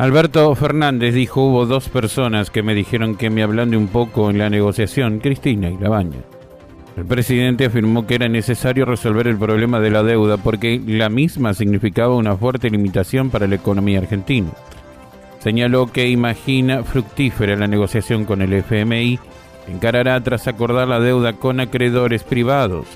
Alberto Fernández dijo, hubo dos personas que me dijeron que me hablando un poco en la negociación, Cristina y Labaña. El presidente afirmó que era necesario resolver el problema de la deuda porque la misma significaba una fuerte limitación para la economía argentina. Señaló que imagina fructífera la negociación con el FMI, encarará tras acordar la deuda con acreedores privados.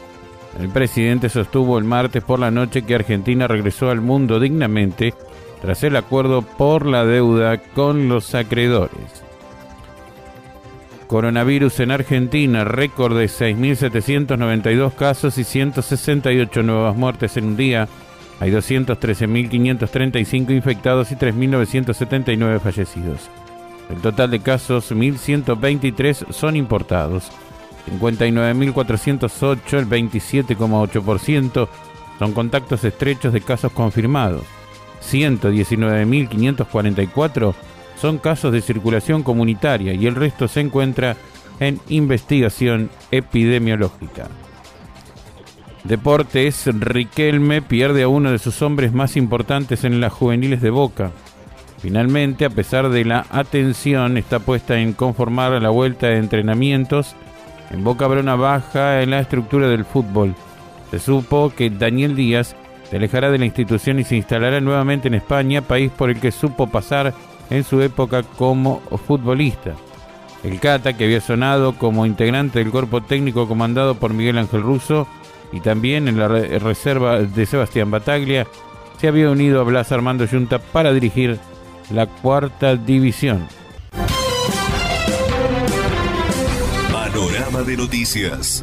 El presidente sostuvo el martes por la noche que Argentina regresó al mundo dignamente tras el acuerdo por la deuda con los acreedores. Coronavirus en Argentina, récord de 6.792 casos y 168 nuevas muertes en un día. Hay 213.535 infectados y 3.979 fallecidos. El total de casos, 1.123, son importados. 59.408, el 27,8%, son contactos estrechos de casos confirmados. 119.544 son casos de circulación comunitaria y el resto se encuentra en investigación epidemiológica. Deportes, Riquelme pierde a uno de sus hombres más importantes en las juveniles de Boca. Finalmente, a pesar de la atención, está puesta en conformar la vuelta de entrenamientos. En Boca habrá una baja en la estructura del fútbol. Se supo que Daniel Díaz se alejará de la institución y se instalará nuevamente en España, país por el que supo pasar en su época como futbolista. El Cata, que había sonado como integrante del cuerpo técnico comandado por Miguel Ángel Russo y también en la reserva de Sebastián Bataglia, se había unido a Blas Armando Junta para dirigir la cuarta división. Panorama de noticias.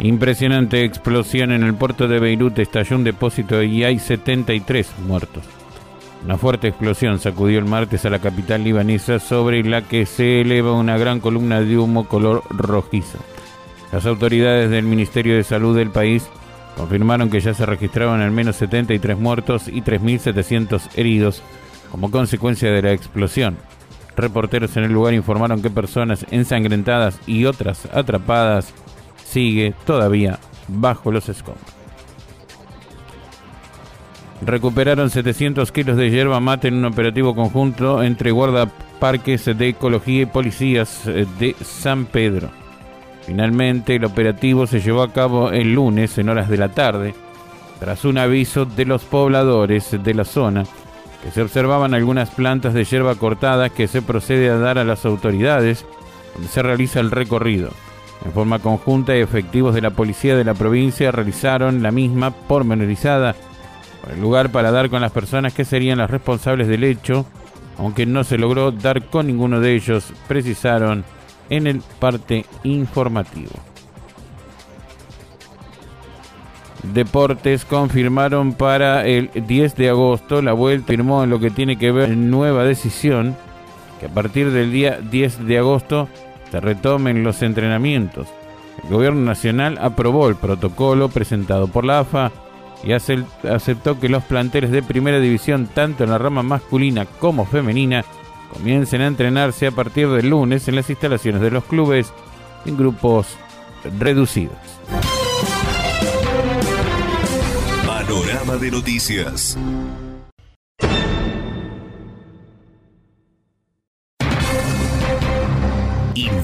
Impresionante explosión en el puerto de Beirut, estalló un depósito y hay 73 muertos. Una fuerte explosión sacudió el martes a la capital libanesa sobre la que se eleva una gran columna de humo color rojizo. Las autoridades del Ministerio de Salud del país confirmaron que ya se registraron al menos 73 muertos y 3.700 heridos como consecuencia de la explosión. Reporteros en el lugar informaron que personas ensangrentadas y otras atrapadas sigue todavía bajo los escombros. Recuperaron 700 kilos de hierba mate en un operativo conjunto entre guardaparques de ecología y policías eh, de San Pedro. Finalmente, el operativo se llevó a cabo el lunes en horas de la tarde, tras un aviso de los pobladores de la zona que se observaban algunas plantas de hierba cortada que se procede a dar a las autoridades donde se realiza el recorrido. En forma conjunta, efectivos de la policía de la provincia realizaron la misma pormenorizada por el lugar para dar con las personas que serían las responsables del hecho, aunque no se logró dar con ninguno de ellos, precisaron en el parte informativo. Deportes confirmaron para el 10 de agosto la vuelta, firmó en lo que tiene que ver nueva decisión, que a partir del día 10 de agosto se retomen los entrenamientos. El gobierno nacional aprobó el protocolo presentado por la AFA y aceptó que los planteles de primera división, tanto en la rama masculina como femenina, comiencen a entrenarse a partir del lunes en las instalaciones de los clubes en grupos reducidos. Panorama de noticias.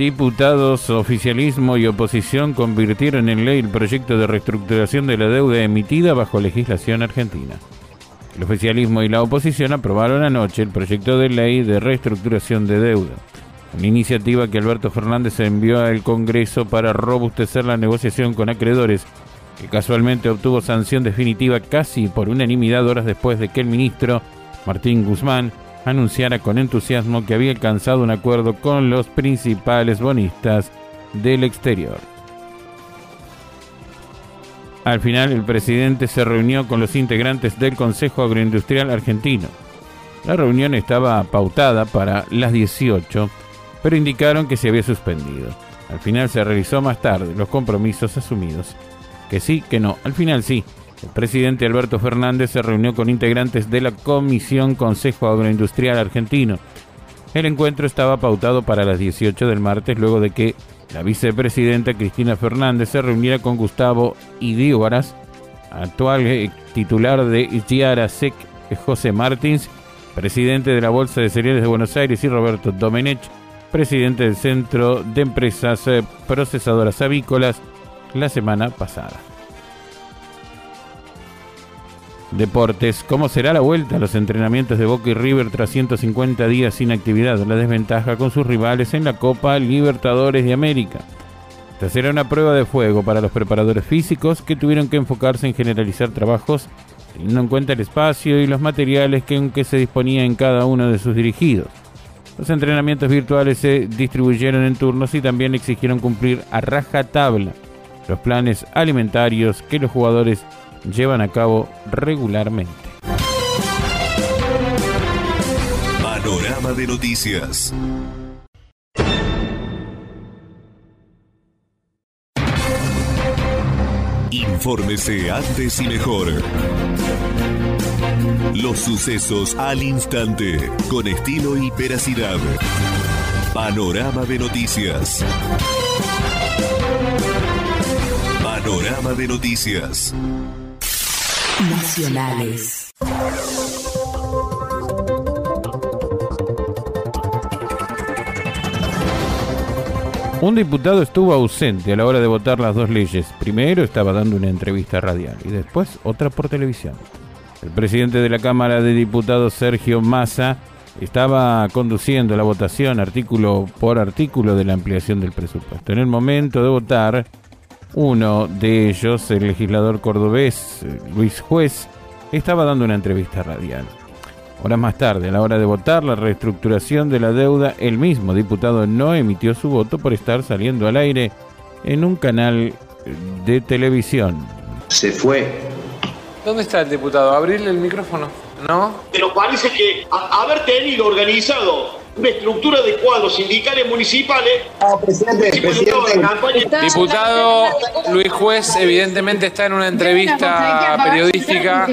Diputados, oficialismo y oposición convirtieron en ley el proyecto de reestructuración de la deuda emitida bajo legislación argentina. El oficialismo y la oposición aprobaron anoche el proyecto de ley de reestructuración de deuda, una iniciativa que Alberto Fernández envió al Congreso para robustecer la negociación con acreedores, que casualmente obtuvo sanción definitiva casi por unanimidad horas después de que el ministro Martín Guzmán anunciara con entusiasmo que había alcanzado un acuerdo con los principales bonistas del exterior. Al final, el presidente se reunió con los integrantes del Consejo Agroindustrial Argentino. La reunión estaba pautada para las 18, pero indicaron que se había suspendido. Al final se realizó más tarde los compromisos asumidos. Que sí, que no. Al final sí. El presidente Alberto Fernández se reunió con integrantes de la Comisión Consejo Agroindustrial Argentino. El encuentro estaba pautado para las 18 del martes luego de que la vicepresidenta Cristina Fernández se reuniera con Gustavo Idíobaras, actual eh, titular de Giara Sec José Martins, presidente de la Bolsa de Cereales de Buenos Aires, y Roberto Domenech, presidente del Centro de Empresas eh, Procesadoras Avícolas, la semana pasada. Deportes. ¿Cómo será la vuelta a los entrenamientos de Boca y River tras 150 días sin actividad? La desventaja con sus rivales en la Copa Libertadores de América. Esta será una prueba de fuego para los preparadores físicos que tuvieron que enfocarse en generalizar trabajos teniendo en cuenta el espacio y los materiales que, que se disponía en cada uno de sus dirigidos. Los entrenamientos virtuales se distribuyeron en turnos y también exigieron cumplir a raja tabla los planes alimentarios que los jugadores llevan a cabo regularmente. Panorama de noticias. Infórmese antes y mejor. Los sucesos al instante, con estilo y veracidad. Panorama de noticias. Panorama de noticias. Nacionales. Un diputado estuvo ausente a la hora de votar las dos leyes. Primero estaba dando una entrevista radial y después otra por televisión. El presidente de la Cámara de Diputados, Sergio Massa, estaba conduciendo la votación artículo por artículo de la ampliación del presupuesto. En el momento de votar, uno de ellos, el legislador cordobés Luis Juez, estaba dando una entrevista radial. Horas más tarde, a la hora de votar la reestructuración de la deuda, el mismo diputado no emitió su voto por estar saliendo al aire en un canal de televisión. Se fue. ¿Dónde está el diputado? Abrirle el micrófono. ¿No? Pero parece que haber tenido organizado una estructura de cuadros sindicales municipales presidente, presidente. campaña- Diputado Luis Juez evidentemente está en una entrevista periodística,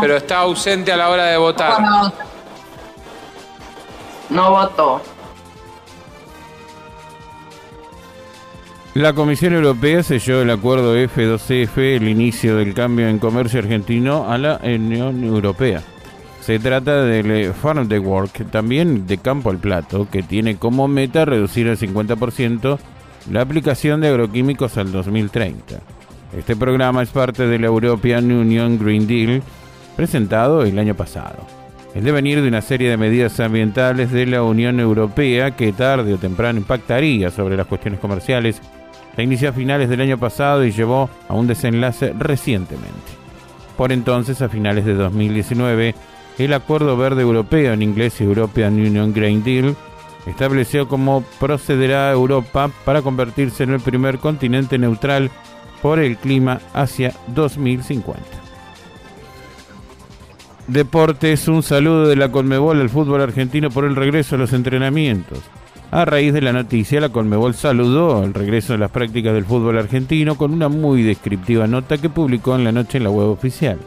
pero está ausente a la hora de votar. No votó. La Comisión Europea selló el acuerdo F2CF, el inicio del cambio en comercio argentino a la Unión Europea. Se trata del eh, Farm to Work, también de campo al plato, que tiene como meta reducir al 50% la aplicación de agroquímicos al 2030. Este programa es parte de la European Union Green Deal, presentado el año pasado. El devenir de una serie de medidas ambientales de la Unión Europea que tarde o temprano impactaría sobre las cuestiones comerciales se inició a finales del año pasado y llevó a un desenlace recientemente. Por entonces, a finales de 2019, el Acuerdo Verde Europeo, en inglés European Union Green Deal, estableció cómo procederá Europa para convertirse en el primer continente neutral por el clima hacia 2050. Deportes, un saludo de la Conmebol al fútbol argentino por el regreso a los entrenamientos. A raíz de la noticia, la Conmebol saludó el regreso de las prácticas del fútbol argentino con una muy descriptiva nota que publicó en la noche en la web oficial.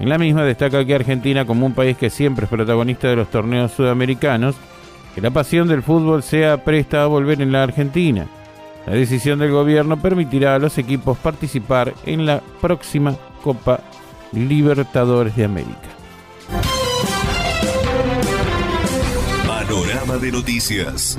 En la misma destaca que Argentina, como un país que siempre es protagonista de los torneos sudamericanos, que la pasión del fútbol sea presta a volver en la Argentina. La decisión del gobierno permitirá a los equipos participar en la próxima Copa Libertadores de América. Panorama de noticias.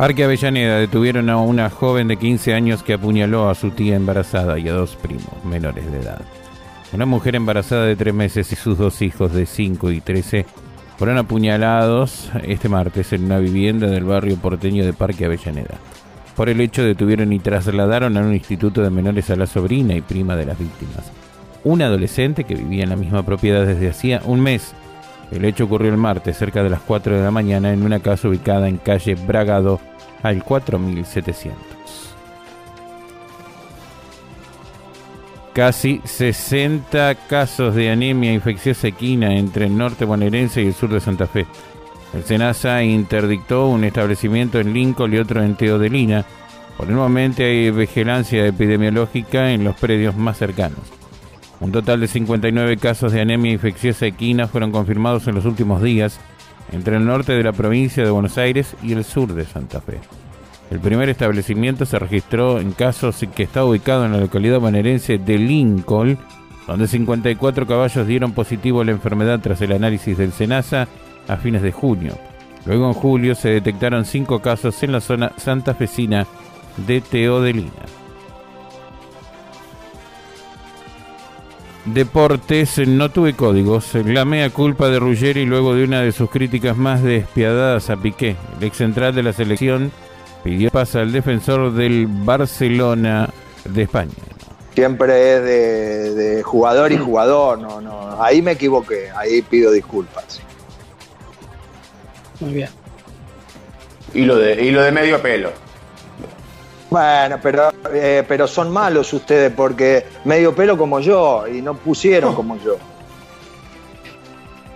Parque Avellaneda detuvieron a una joven de 15 años que apuñaló a su tía embarazada y a dos primos menores de edad. Una mujer embarazada de 3 meses y sus dos hijos de 5 y 13 fueron apuñalados este martes en una vivienda del barrio porteño de Parque Avellaneda. Por el hecho detuvieron y trasladaron a un instituto de menores a la sobrina y prima de las víctimas. Un adolescente que vivía en la misma propiedad desde hacía un mes. El hecho ocurrió el martes cerca de las 4 de la mañana en una casa ubicada en calle Bragado al 4700. Casi 60 casos de anemia infecciosa equina entre el norte bonaerense y el sur de Santa Fe. El SENASA interdictó un establecimiento en Lincoln y otro en Teodelina. Por el momento hay vigilancia epidemiológica en los predios más cercanos. Un total de 59 casos de anemia infecciosa equina fueron confirmados en los últimos días entre el norte de la provincia de Buenos Aires y el sur de Santa Fe. El primer establecimiento se registró en casos que está ubicado en la localidad bonaerense de Lincoln, donde 54 caballos dieron positivo a la enfermedad tras el análisis del SENASA a fines de junio. Luego en julio se detectaron 5 casos en la zona santafesina de Teodelina. Deportes, no tuve códigos. La mea culpa de Ruggeri luego de una de sus críticas más despiadadas a Piqué. El ex central de la selección pidió pasa al defensor del Barcelona de España. Siempre es de, de jugador y jugador. No, no, ahí me equivoqué. Ahí pido disculpas. Muy bien. Y lo de, y lo de medio pelo. Bueno, pero, eh, pero son malos ustedes porque medio pelo como yo y no pusieron como yo.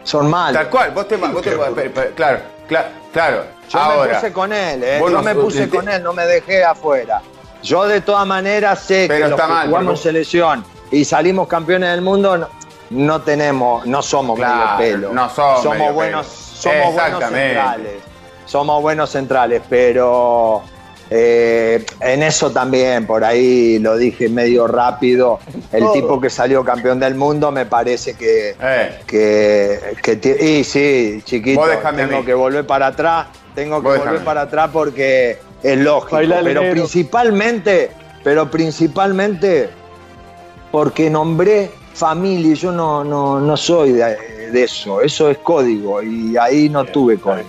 Son malos. Tal cual, vos te, vos te- pe- pe- claro, claro, claro. Yo me Ahora, puse con él, ¿eh? yo no- me puse con él, no me dejé afuera. Yo de todas maneras sé Pero que los que mal, jugamos selección y salimos campeones del mundo no, no tenemos, no somos Claro, medio pelo. no somos medio buenos, pelo. somos buenos centrales. Somos buenos centrales, pero eh, en eso también, por ahí lo dije medio rápido. El tipo que salió campeón del mundo me parece que, Eh. que, que ti- y sí, chiquito, tengo que volver para atrás, tengo que Vos volver para atrás porque es lógico, Baila pero principalmente, pero principalmente porque nombré familia y yo no, no, no soy de, de eso, eso es código y ahí no tuve código.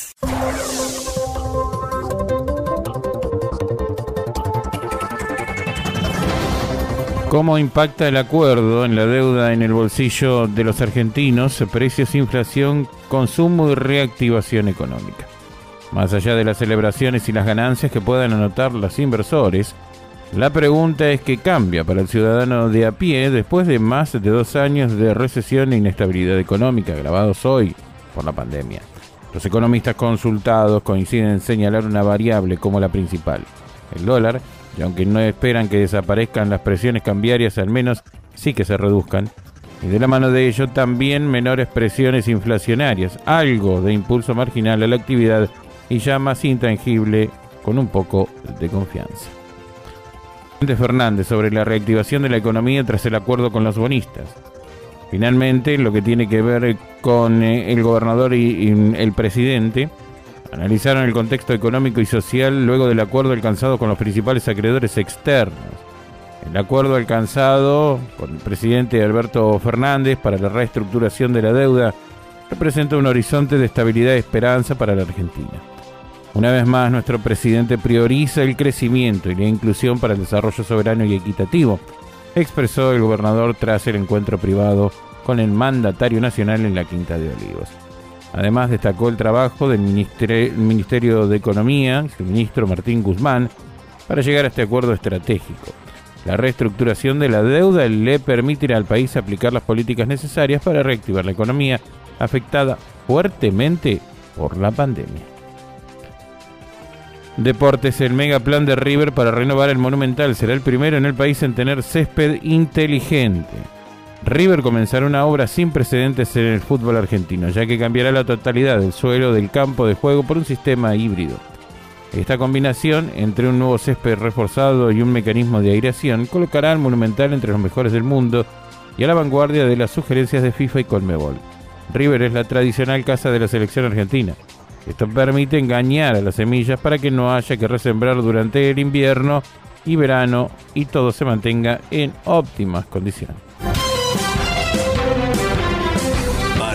¿Cómo impacta el acuerdo en la deuda en el bolsillo de los argentinos, precios, inflación, consumo y reactivación económica? Más allá de las celebraciones y las ganancias que puedan anotar los inversores, la pregunta es qué cambia para el ciudadano de a pie después de más de dos años de recesión e inestabilidad económica agravados hoy por la pandemia. Los economistas consultados coinciden en señalar una variable como la principal, el dólar, y aunque no esperan que desaparezcan las presiones cambiarias, al menos sí que se reduzcan, y de la mano de ello también menores presiones inflacionarias, algo de impulso marginal a la actividad y ya más intangible con un poco de confianza. Fernández sobre la reactivación de la economía tras el acuerdo con los bonistas. Finalmente, lo que tiene que ver con eh, el gobernador y el presidente, Analizaron el contexto económico y social luego del acuerdo alcanzado con los principales acreedores externos. El acuerdo alcanzado con el presidente Alberto Fernández para la reestructuración de la deuda representa un horizonte de estabilidad y esperanza para la Argentina. Una vez más, nuestro presidente prioriza el crecimiento y la inclusión para el desarrollo soberano y equitativo, expresó el gobernador tras el encuentro privado con el mandatario nacional en la Quinta de Olivos. Además, destacó el trabajo del Ministerio de Economía, el ministro Martín Guzmán, para llegar a este acuerdo estratégico. La reestructuración de la deuda le permitirá al país aplicar las políticas necesarias para reactivar la economía afectada fuertemente por la pandemia. Deportes, el mega plan de River para renovar el Monumental será el primero en el país en tener césped inteligente. River comenzará una obra sin precedentes en el fútbol argentino, ya que cambiará la totalidad del suelo del campo de juego por un sistema híbrido. Esta combinación entre un nuevo césped reforzado y un mecanismo de aireación colocará al Monumental entre los mejores del mundo y a la vanguardia de las sugerencias de FIFA y Colmebol. River es la tradicional casa de la selección argentina. Esto permite engañar a las semillas para que no haya que resembrar durante el invierno y verano y todo se mantenga en óptimas condiciones.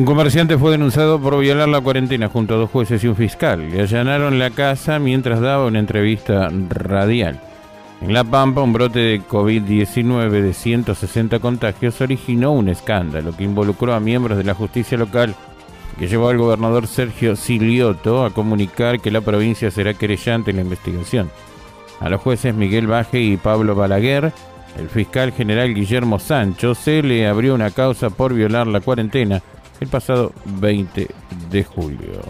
Un comerciante fue denunciado por violar la cuarentena junto a dos jueces y un fiscal. Le allanaron la casa mientras daba una entrevista radial. En La Pampa, un brote de COVID-19 de 160 contagios originó un escándalo que involucró a miembros de la justicia local que llevó al gobernador Sergio Silioto a comunicar que la provincia será querellante en la investigación. A los jueces Miguel Baje y Pablo Balaguer, el fiscal general Guillermo Sancho, se le abrió una causa por violar la cuarentena el pasado 20 de julio.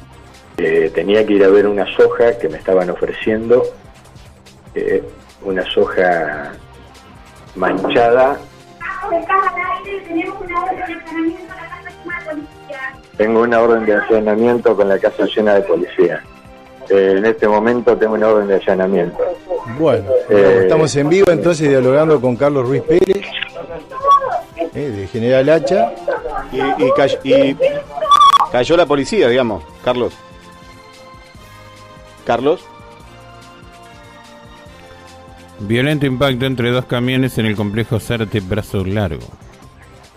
Eh, tenía que ir a ver una soja que me estaban ofreciendo, eh, una soja manchada. Tengo una orden de allanamiento con la casa llena de policía. Eh, en este momento tengo una orden de allanamiento. Bueno, estamos en vivo entonces dialogando con Carlos Ruiz Pérez, de General Hacha, y, cayó, la policía, digamos, Carlos. Carlos. Violento impacto entre dos camiones en el complejo Zárate Brazo Largo.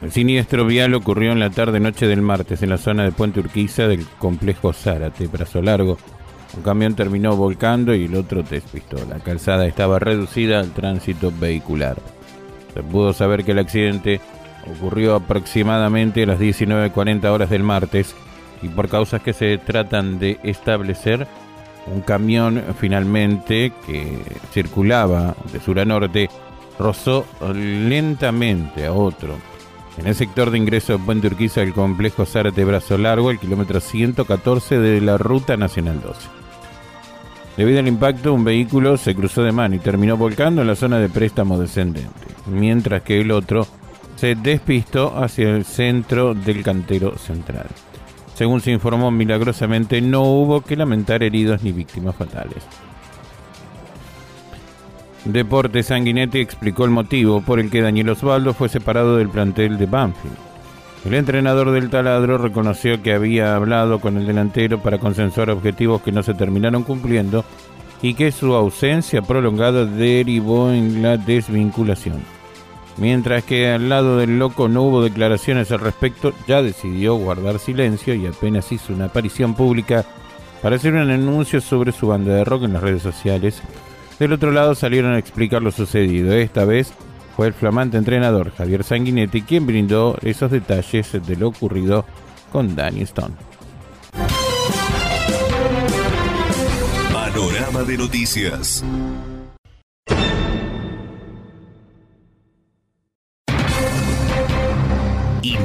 El siniestro vial ocurrió en la tarde-noche del martes en la zona de Puente Urquiza del complejo Zárate Brazo Largo. Un camión terminó volcando y el otro despistó. La calzada estaba reducida al tránsito vehicular. Se pudo saber que el accidente ocurrió aproximadamente a las 19.40 horas del martes y por causas que se tratan de establecer, un camión finalmente que circulaba de sur a norte rozó lentamente a otro. En el sector de ingreso de Puente Urquiza del complejo Zárate Brazo Largo, el kilómetro 114 de la Ruta Nacional 12. Debido al impacto, un vehículo se cruzó de mano y terminó volcando en la zona de préstamo descendente, mientras que el otro se despistó hacia el centro del cantero central. Según se informó, milagrosamente no hubo que lamentar heridos ni víctimas fatales. Deporte Sanguinetti explicó el motivo por el que Daniel Osvaldo fue separado del plantel de Banfield. El entrenador del taladro reconoció que había hablado con el delantero para consensuar objetivos que no se terminaron cumpliendo y que su ausencia prolongada derivó en la desvinculación. Mientras que al lado del loco no hubo declaraciones al respecto, ya decidió guardar silencio y apenas hizo una aparición pública para hacer un anuncio sobre su banda de rock en las redes sociales. Del otro lado salieron a explicar lo sucedido. Esta vez fue el flamante entrenador Javier Sanguinetti quien brindó esos detalles de lo ocurrido con Danny Stone. Panorama de noticias.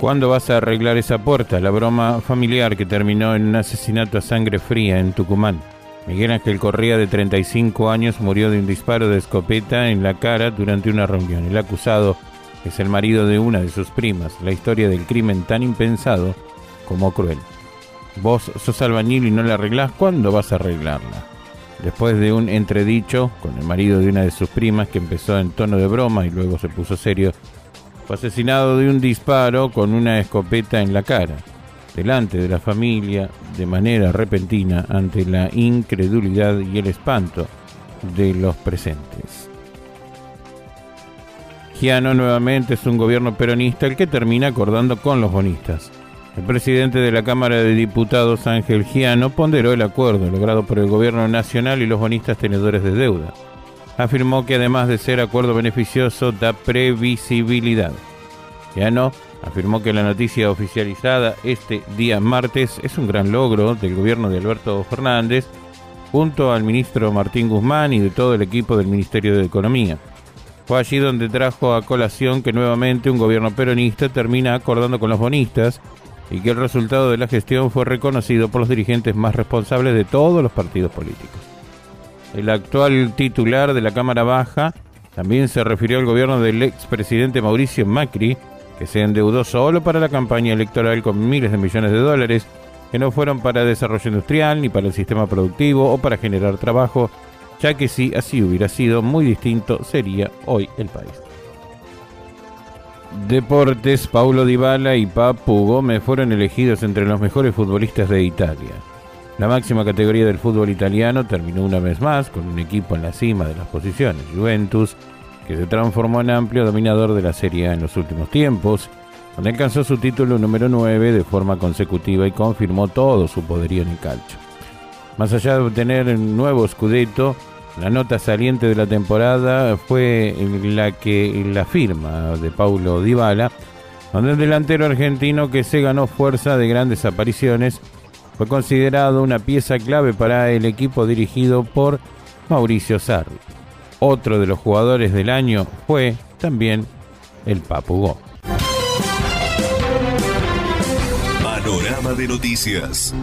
¿Cuándo vas a arreglar esa puerta? La broma familiar que terminó en un asesinato a sangre fría en Tucumán. Miguel Ángel Correa, de 35 años, murió de un disparo de escopeta en la cara durante una reunión. El acusado es el marido de una de sus primas. La historia del crimen tan impensado como cruel. Vos sos albañil y no la arreglás, ¿cuándo vas a arreglarla? Después de un entredicho con el marido de una de sus primas que empezó en tono de broma y luego se puso serio, fue asesinado de un disparo con una escopeta en la cara, delante de la familia, de manera repentina, ante la incredulidad y el espanto de los presentes. Giano nuevamente es un gobierno peronista el que termina acordando con los bonistas. El presidente de la Cámara de Diputados, Ángel Giano, ponderó el acuerdo logrado por el gobierno nacional y los bonistas tenedores de deuda afirmó que además de ser acuerdo beneficioso, da previsibilidad. no afirmó que la noticia oficializada este día martes es un gran logro del gobierno de Alberto Fernández, junto al ministro Martín Guzmán y de todo el equipo del Ministerio de Economía. Fue allí donde trajo a colación que nuevamente un gobierno peronista termina acordando con los bonistas y que el resultado de la gestión fue reconocido por los dirigentes más responsables de todos los partidos políticos. El actual titular de la Cámara Baja también se refirió al gobierno del expresidente Mauricio Macri, que se endeudó solo para la campaña electoral con miles de millones de dólares, que no fueron para desarrollo industrial, ni para el sistema productivo o para generar trabajo, ya que si así hubiera sido, muy distinto sería hoy el país. Deportes, Paulo Dybala y Papu Gómez fueron elegidos entre los mejores futbolistas de Italia. La máxima categoría del fútbol italiano terminó una vez más con un equipo en la cima de las posiciones, Juventus, que se transformó en amplio dominador de la Serie A en los últimos tiempos, donde alcanzó su título número 9 de forma consecutiva y confirmó todo su poderío en el calcio. Más allá de obtener un nuevo Scudetto, la nota saliente de la temporada fue la que la firma de Paulo Dybala, donde el delantero argentino que se ganó fuerza de grandes apariciones fue considerado una pieza clave para el equipo dirigido por Mauricio Sarri. Otro de los jugadores del año fue también el Papugó. Panorama de noticias.